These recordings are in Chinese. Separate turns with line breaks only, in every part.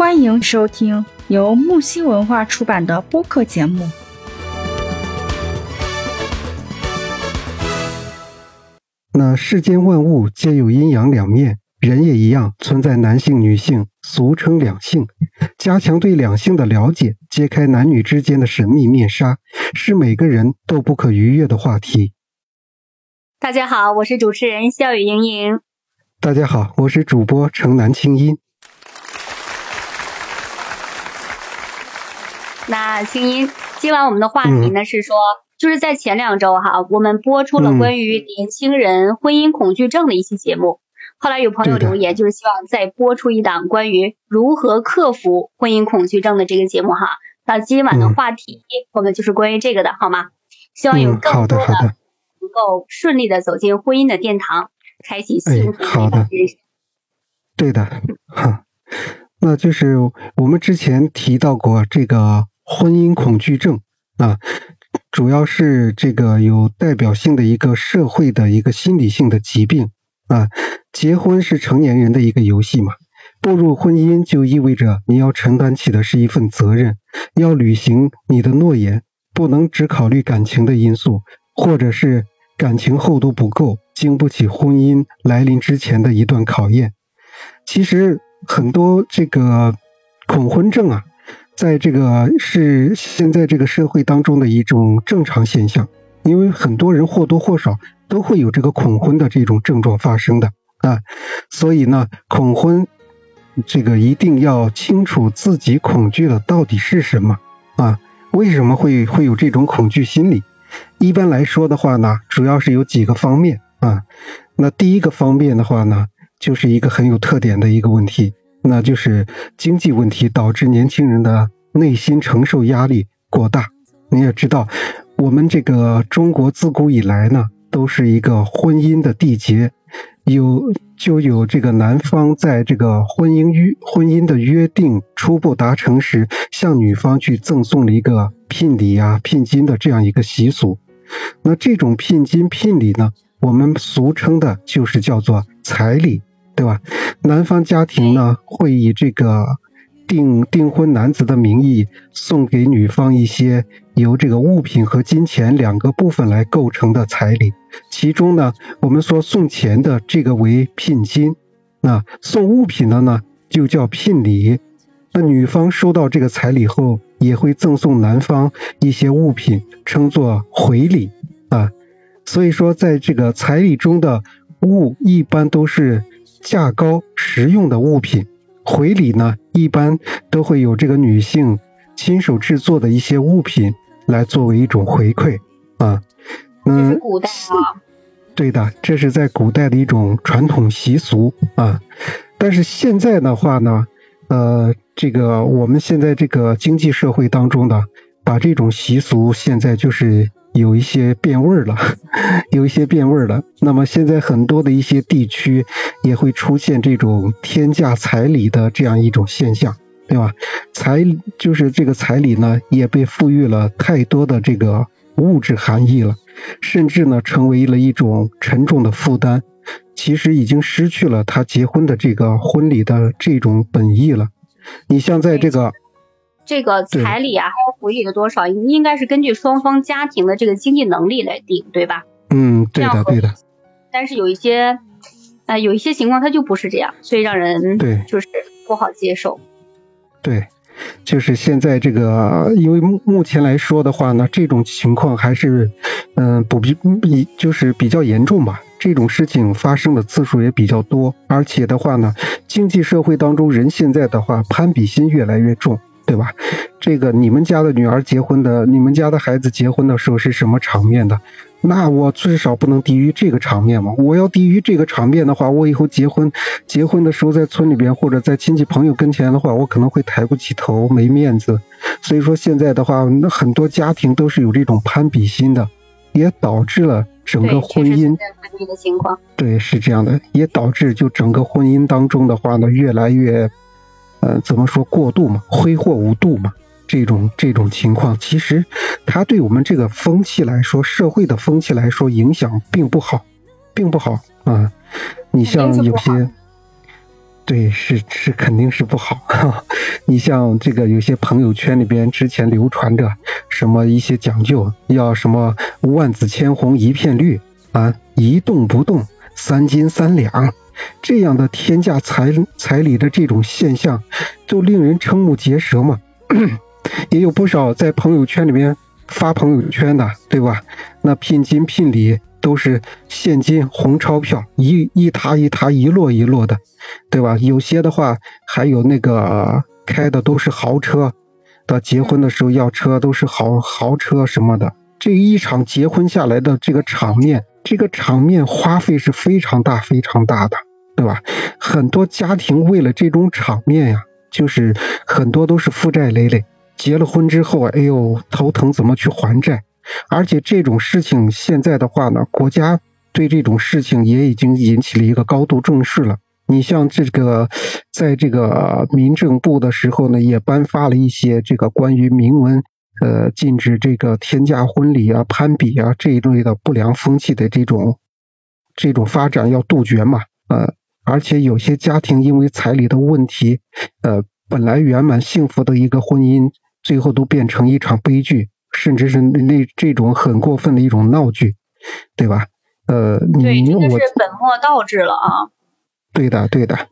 欢迎收听由木星文化出版的播客节目。
那世间万物皆有阴阳两面，人也一样，存在男性、女性，俗称两性。加强对两性的了解，揭开男女之间的神秘面纱，是每个人都不可逾越的话题。
大家好，我是主持人笑语盈盈。
大家好，我是主播城南青音。
那青音，今晚我们的话题呢是说，就是在前两周哈，我们播出了关于年轻人婚姻恐惧症的一期节目。后来有朋友留言，就是希望再播出一档关于如何克服婚姻恐惧症的这个节目哈。那今晚的话题，我们就是关于这个的，好吗？希望有更多的能够顺利的走进婚姻的殿堂，开启幸福美满人生。
对的，哈，那就是我们之前提到过这个。婚姻恐惧症啊，主要是这个有代表性的一个社会的一个心理性的疾病啊。结婚是成年人的一个游戏嘛，步入婚姻就意味着你要承担起的是一份责任，要履行你的诺言，不能只考虑感情的因素，或者是感情厚度不够，经不起婚姻来临之前的一段考验。其实很多这个恐婚症啊。在这个是现在这个社会当中的一种正常现象，因为很多人或多或少都会有这个恐婚的这种症状发生的啊，所以呢，恐婚这个一定要清楚自己恐惧的到底是什么啊？为什么会会有这种恐惧心理？一般来说的话呢，主要是有几个方面啊。那第一个方面的话呢，就是一个很有特点的一个问题。那就是经济问题导致年轻人的内心承受压力过大。你也知道，我们这个中国自古以来呢，都是一个婚姻的缔结，有就有这个男方在这个婚姻约婚姻的约定初步达成时，向女方去赠送了一个聘礼啊、聘金的这样一个习俗。那这种聘金聘礼呢，我们俗称的就是叫做彩礼。对吧？男方家庭呢会以这个订订婚男子的名义送给女方一些由这个物品和金钱两个部分来构成的彩礼，其中呢我们说送钱的这个为聘金，那送物品的呢就叫聘礼。那女方收到这个彩礼后，也会赠送男方一些物品，称作回礼啊。所以说，在这个彩礼中的物一般都是。价高实用的物品，回礼呢，一般都会有这个女性亲手制作的一些物品来作为一种回馈啊。
嗯，古代啊。
对的，这是在古代的一种传统习俗啊。但是现在的话呢，呃，这个我们现在这个经济社会当中的，把这种习俗现在就是。有一些变味了，有一些变味了。那么现在很多的一些地区也会出现这种天价彩礼的这样一种现象，对吧？彩就是这个彩礼呢，也被赋予了太多的这个物质含义了，甚至呢成为了一种沉重的负担。其实已经失去了他结婚的这个婚礼的这种本意了。你像在这个。
这个彩礼啊，还有回礼的多少，应该是根据双方家庭的这个经济能力来定，对吧？
嗯，对的，对的。
但是有一些，呃，有一些情况它就不是这样，所以让人
对
就是不好接受。
对，就是现在这个，因为目目前来说的话呢，这种情况还是嗯不比比就是比较严重吧。这种事情发生的次数也比较多，而且的话呢，经济社会当中人现在的话攀比心越来越重。对吧？这个你们家的女儿结婚的，你们家的孩子结婚的时候是什么场面的？那我至少不能低于这个场面嘛。我要低于这个场面的话，我以后结婚结婚的时候在村里边或者在亲戚朋友跟前的话，我可能会抬不起头，没面子。所以说现在的话，那很多家庭都是有这种攀比心的，也导致了整个婚姻。对，是这样的，也导致就整个婚姻当中的话呢，越来越。呃，怎么说过度嘛，挥霍无度嘛，这种这种情况，其实它对我们这个风气来说，社会的风气来说，影响并不好，并不好啊。你像有些，对，是是肯定是不好。你像这个有些朋友圈里边之前流传着什么一些讲究，要什么万紫千红一片绿啊，一动不动三斤三两。这样的天价彩彩礼的这种现象，就令人瞠目结舌嘛。也有不少在朋友圈里面发朋友圈的，对吧？那聘金聘礼都是现金红钞票，一一沓一沓，一摞一摞的，对吧？有些的话还有那个开的都是豪车，到结婚的时候要车都是豪豪车什么的。这一场结婚下来的这个场面，这个场面花费是非常大非常大的。对吧？很多家庭为了这种场面呀，就是很多都是负债累累。结了婚之后，哎呦，头疼怎么去还债？而且这种事情现在的话呢，国家对这种事情也已经引起了一个高度重视了。你像这个，在这个民政部的时候呢，也颁发了一些这个关于明文，呃，禁止这个天价婚礼啊、攀比啊这一类的不良风气的这种这种发展要杜绝嘛，呃。而且有些家庭因为彩礼的问题，呃，本来圆满幸福的一个婚姻，最后都变成一场悲剧，甚至是那这种很过分的一种闹剧，对吧？呃，
对，这个是本末倒置了啊。
对的，对的，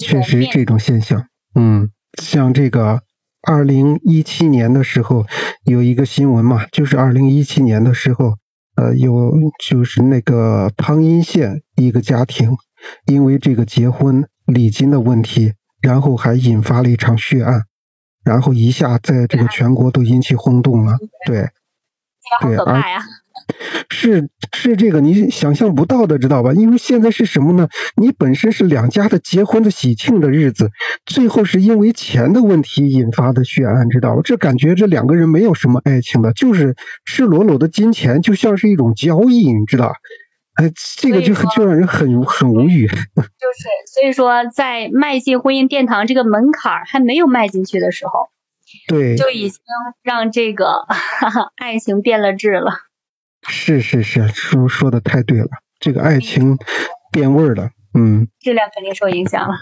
确实这种现象。嗯，像这个二零一七年的时候有一个新闻嘛，就是二零一七年的时候，呃，有就是那个汤阴县一个家庭。因为这个结婚礼金的问题，然后还引发了一场血案，然后一下在这个全国都引起轰动了。对，
对，而
是是这个你想象不到的，知道吧？因为现在是什么呢？你本身是两家的结婚的喜庆的日子，最后是因为钱的问题引发的血案，知道吧？这感觉这两个人没有什么爱情的，就是赤裸裸的金钱，就像是一种交易，你知道。哎，这个就就让人很很无语。就
是，所以说，在迈进婚姻殿堂这个门槛还没有迈进去的时候，
对，
就已经让这个 爱情变了质了。
是是是，叔说的太对了，这个爱情变味了，嗯，
质量肯定受影响了。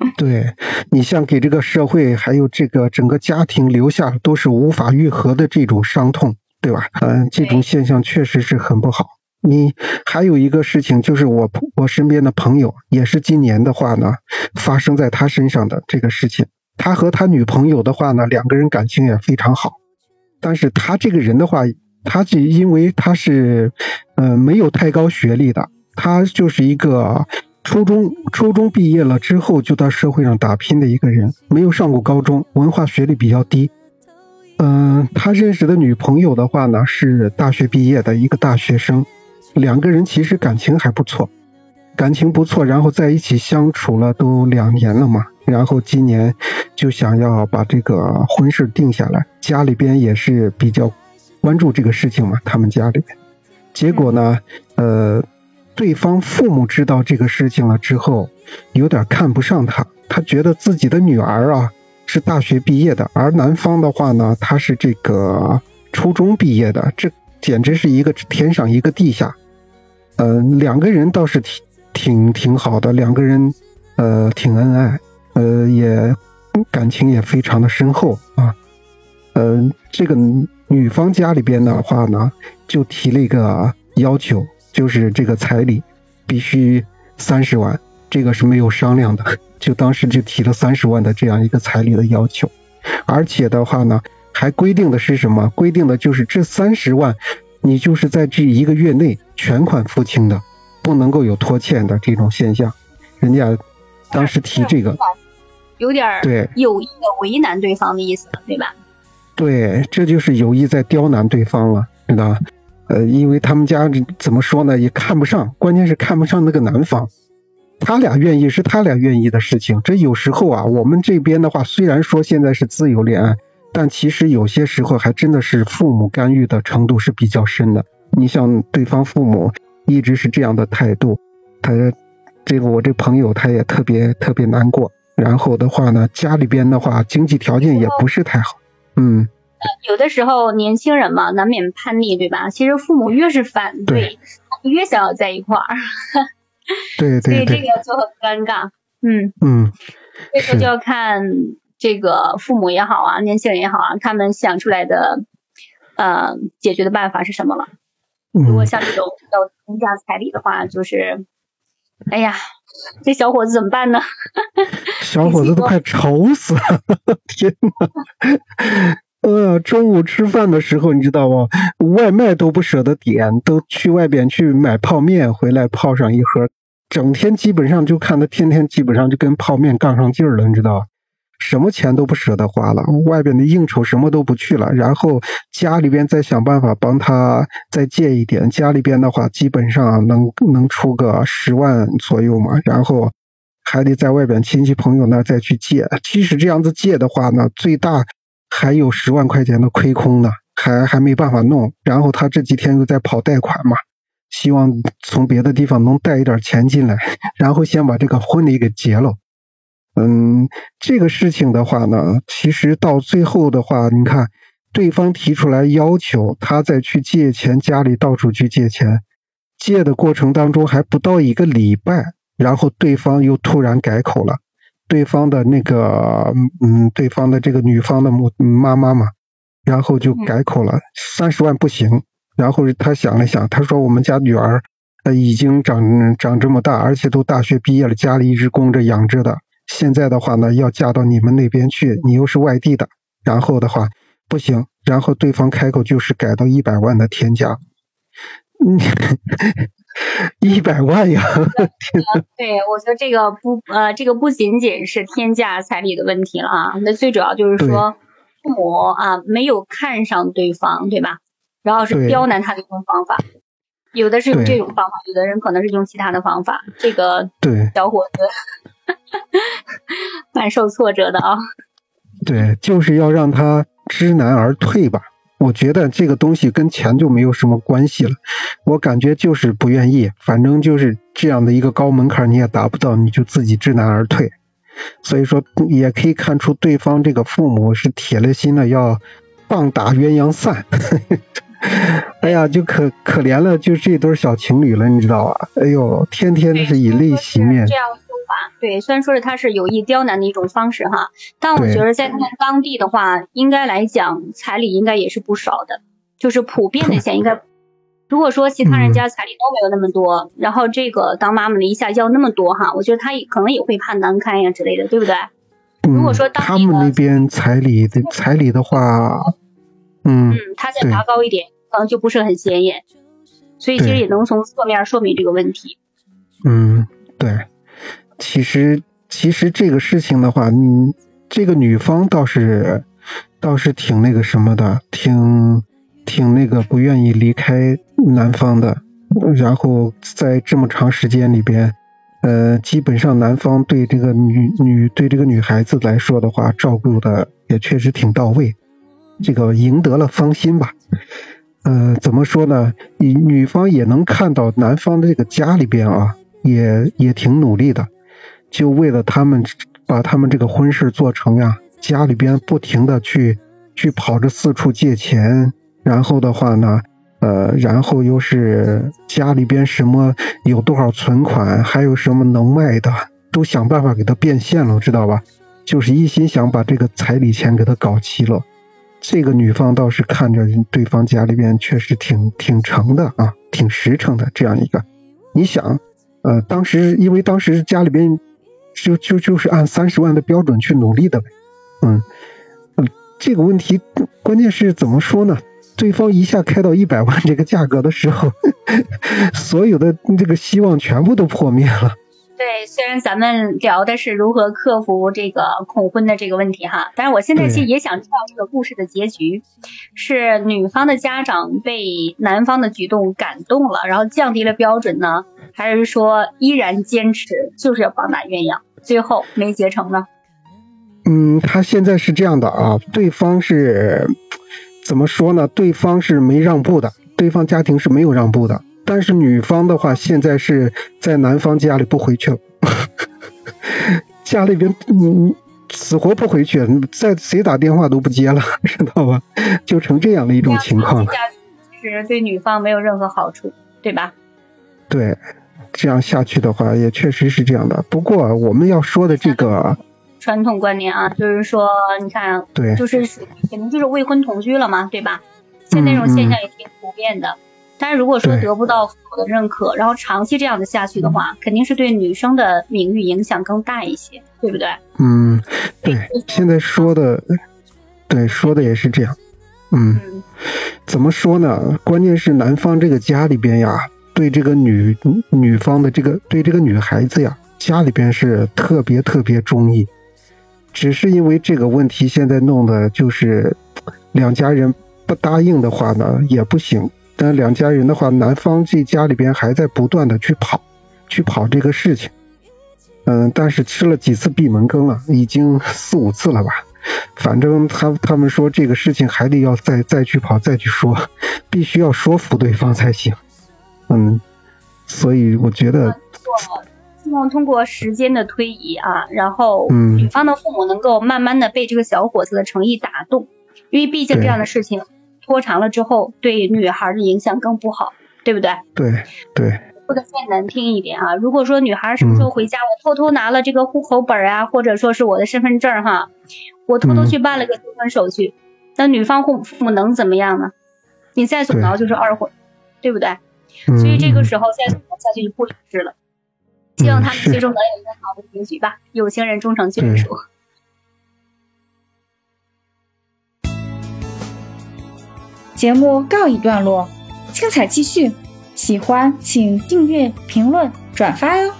对你像给这个社会还有这个整个家庭留下都是无法愈合的这种伤痛，对吧？嗯，这种现象确实是很不好。你还有一个事情，就是我我身边的朋友，也是今年的话呢，发生在他身上的这个事情。他和他女朋友的话呢，两个人感情也非常好，但是他这个人的话，他就因为他是呃没有太高学历的，他就是一个初中初中毕业了之后就到社会上打拼的一个人，没有上过高中，文化学历比较低。嗯，他认识的女朋友的话呢，是大学毕业的一个大学生。两个人其实感情还不错，感情不错，然后在一起相处了都两年了嘛，然后今年就想要把这个婚事定下来，家里边也是比较关注这个事情嘛，他们家里边，结果呢，呃，对方父母知道这个事情了之后，有点看不上他，他觉得自己的女儿啊是大学毕业的，而男方的话呢，他是这个初中毕业的，这简直是一个天上一个地下。嗯，两个人倒是挺挺挺好的，两个人呃挺恩爱，呃也感情也非常的深厚啊。嗯，这个女方家里边的话呢，就提了一个要求，就是这个彩礼必须三十万，这个是没有商量的，就当时就提了三十万的这样一个彩礼的要求，而且的话呢，还规定的是什么？规定的就是这三十万。你就是在这一个月内全款付清的，不能够有拖欠的这种现象。人家当时提这个，
有点
对
有意的为难对方的意思，对吧？
对，这就是有意在刁难对方了，知道吧？呃，因为他们家怎么说呢，也看不上，关键是看不上那个男方。他俩愿意是他俩愿意的事情。这有时候啊，我们这边的话，虽然说现在是自由恋爱。但其实有些时候还真的是父母干预的程度是比较深的。你像对方父母一直是这样的态度，他这个我这朋友他也特别特别难过。然后的话呢，家里边的话经济条件也不是太好。嗯，
有的时候年轻人嘛，难免叛逆，对吧？其实父母越是反对，越想要在一块儿。
对对对。所以
这个就很尴尬。嗯
嗯，
这个就要看这个父母也好啊，年轻人也好啊，他们想出来的呃解决的办法是什么了。如果像这种要增加彩礼的话，就是，哎呀，这小伙子怎么办呢？
小伙子都快愁死了，天呐！呃，中午吃饭的时候，你知道不？外卖都不舍得点，都去外边去买泡面回来泡上一盒，整天基本上就看他天天基本上就跟泡面杠上劲儿了，你知道什么钱都不舍得花了，外边的应酬什么都不去了，然后家里边再想办法帮他再借一点，家里边的话基本上能能出个十万左右嘛，然后还得在外边亲戚朋友那再去借，即使这样子借的话呢，最大。还有十万块钱的亏空呢，还还没办法弄。然后他这几天又在跑贷款嘛，希望从别的地方能贷一点钱进来，然后先把这个婚礼给结了。嗯，这个事情的话呢，其实到最后的话，你看对方提出来要求，他再去借钱，家里到处去借钱，借的过程当中还不到一个礼拜，然后对方又突然改口了。对方的那个，嗯，对方的这个女方的母妈妈嘛，然后就改口了，三十万不行。然后他想了想，他说我们家女儿呃已经长长这么大，而且都大学毕业了，家里一直供着养着的。现在的话呢，要嫁到你们那边去，你又是外地的，然后的话不行。然后对方开口就是改到一百万的天价。嗯。一百万呀！
对，我觉得这个不呃，这个不仅仅是天价彩礼的问题了啊，那最主要就是说父母啊没有看上对方，对吧？然后是刁难他的一种方法，有的是用这种方法，有的人可能是用其他的方法。这个
对
小伙子 蛮受挫折的啊。
对，就是要让他知难而退吧。我觉得这个东西跟钱就没有什么关系了，我感觉就是不愿意，反正就是这样的一个高门槛你也达不到，你就自己知难而退。所以说也可以看出对方这个父母是铁了心的要棒打鸳鸯散。哎呀，就可可怜了，就这对小情侣了，你知道吧？哎呦，天天都是以泪洗面。
对，虽然说是他是有意刁难的一种方式哈，但我觉得在他们当地的话，应该来讲彩礼应该也是不少的，就是普遍的钱应该，如果说其他人家彩礼都没有那么多，然后这个当妈妈的一下要那么多哈，我觉得他也可能也会怕难堪呀之类的，对不对？如果说
他们那边彩礼的彩礼的话，嗯，
嗯，他再拔高一点，可能就不是很显眼，所以其实也能从侧面说明这个问题。
嗯，对。其实，其实这个事情的话，嗯，这个女方倒是倒是挺那个什么的，挺挺那个不愿意离开男方的。然后在这么长时间里边，呃，基本上男方对这个女女对这个女孩子来说的话，照顾的也确实挺到位，这个赢得了芳心吧。呃，怎么说呢？女女方也能看到男方的这个家里边啊，也也挺努力的。就为了他们把他们这个婚事做成呀，家里边不停的去去跑着四处借钱，然后的话呢，呃，然后又是家里边什么有多少存款，还有什么能卖的，都想办法给他变现了，知道吧？就是一心想把这个彩礼钱给他搞齐了。这个女方倒是看着对方家里边确实挺挺诚的啊，挺实诚的这样一个。你想，呃，当时因为当时家里边。就就就是按三十万的标准去努力的呗，嗯嗯，这个问题关键是怎么说呢？对方一下开到一百万这个价格的时候，所有的这个希望全部都破灭了。
对，虽然咱们聊的是如何克服这个恐婚的这个问题哈，但是我现在其实也想知道这个故事的结局，是女方的家长被男方的举动感动了，然后降低了标准呢，还是说依然坚持就是要棒打鸳鸯，最后没结成呢？
嗯，他现在是这样的啊，对方是怎么说呢？对方是没让步的，对方家庭是没有让步的。但是女方的话，现在是在男方家里不回去了，家里边嗯死活不回去，在谁打电话都不接了，知道吧？就成这样的一种情况了。
其实对女方没有任何好处，对吧？
对，这样下去的话，也确实是这样的。不过我们要说的这个
传统观念啊，就是说，你看，
对，
就是肯定就是未婚同居了嘛，对吧？现在这种现象也挺普遍的。但是如果说得不到父母的认可，然后长期这样的下去的话，肯定是对女生的名誉影响更大一些，对不对？
嗯，对。现在说的，对，说的也是这样。嗯，怎么说呢？关键是男方这个家里边呀，对这个女女方的这个对这个女孩子呀，家里边是特别特别中意。只是因为这个问题，现在弄的就是两家人不答应的话呢，也不行。但两家人的话，男方这家里边还在不断的去跑，去跑这个事情。嗯，但是吃了几次闭门羹了，已经四五次了吧。反正他他们说这个事情还得要再再去跑，再去说，必须要说服对方才行。嗯，所以我觉得，
希望通过时间的推移啊，然后女方的父母能够慢慢的被这个小伙子的诚意打动，因为毕竟这样的事情。拖长了之后，对女孩的影响更不好，对不对？
对对。
说的再难听一点啊，如果说女孩什么时候回家，我偷偷拿了这个户口本啊，或者说是我的身份证哈，我偷偷去办了个结婚手续，那女方父父母能怎么样呢？你再阻挠就是二婚，对不对？所以这个时候再怎么下去就不理智了。希望他们最终能有一个好的结局吧，有情人终成眷属。
节目告一段落，精彩继续。喜欢请订阅、评论、转发哟。